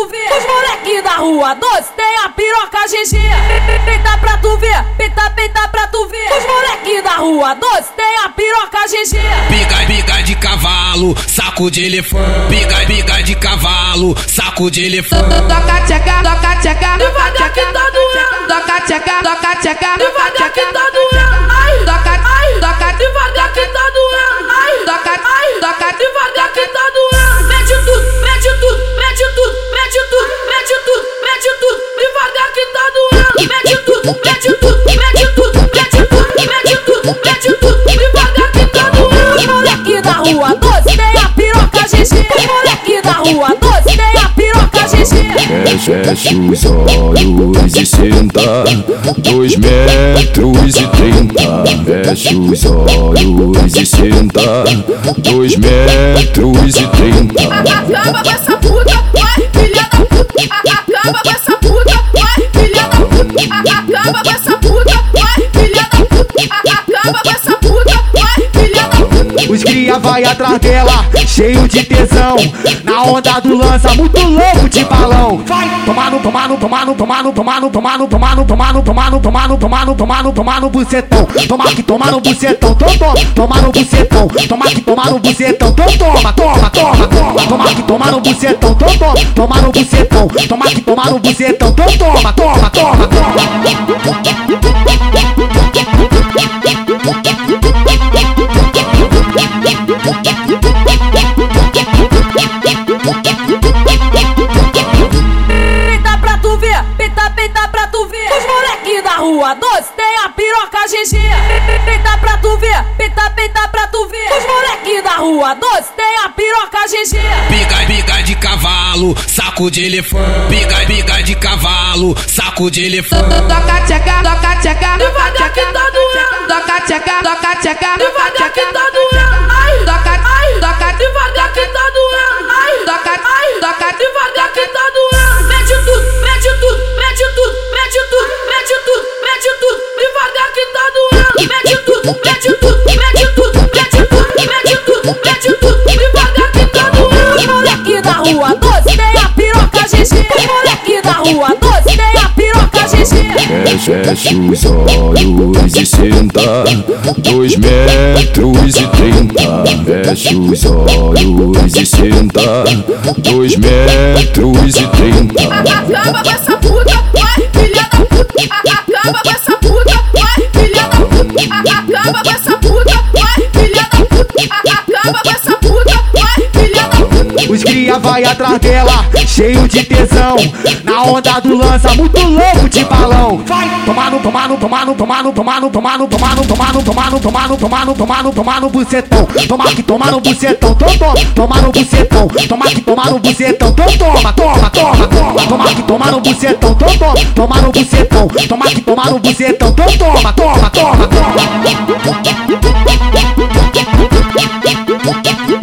tu ver. Os moleque da rua doce tem a piroca GG. Peita pra tu ver, peita, peita pra tu ver. Os moleque da rua doce tem a piroca GG. Biga, biga de cavalo, saco de elefante. Biga, biga de cavalo, saco de elefante. Toca tcheca, toca tcheca, Devagar que tá doendo. toca tcheca, toca tcheca, Fecha os olhos e senta Dois metros e trinta. Fecha os olhos e senta Dois metros e trinta. Acaba com essa puta, vai, filha da puta. Acaba com essa essa puta, vai, filha da puta. Os cria vai atrás dela, cheio de tesão. Na onda do lança, muito louco de balão. Vai tomar no, tomar no, tomar no, tomar no, tomar no, tomar no, tomar no, tomar no, tomar no, tomar no, tomar no, tomar no, tomar no bucetão. Tomar que tomar no bucetão, tom, tom, no bucetão. Tomar que tomar no bucetão, tom, toma, toma, toma, toma. Tomar que tomar no bucetão, tom, tom, tomar no bucetão. Tomar que tomar no bucetão, tom, toma, toma, toma, toma. Rua doce tem a piroca GG. Peita pra tu ver, peita, peita pra tu ver. Os moleque da rua doce tem a piroca GG. Biga, biga de cavalo, saco de elefante. Biga, biga de cavalo, saco de elefante. toca tcheca, toca tcheca, Devagar que tá doendo. toca tcheca, toca tcheca, Devagar que tá doendo. Fecha os olhos e senta Dois metros e trinta Fecha os olhos e senta Dois metros e trinta Acaba com essa puta, vai, filha da puta. Acaba com essa Os cria vai atrás dela, cheio de tesão. Na onda do lança, muito louco de balão. Vai tomar no, tomar no, tomar no, tomar no, tomar no, tomar no, tomar no, tomar no, tomar no, tomar no, tomar no, tomar no, tomar no bucetão. Tomar que tomar no bucetão, tom, tom, no bucetão. Tomar que tomar no bucetão, tom, toma, toma, toma, toma. Que tomar no bucetão, tom, tom, tomar no bucetão. Tomar que tomar no bucetão, tom, toma, toma, toma, toma. Uh, uh, uh.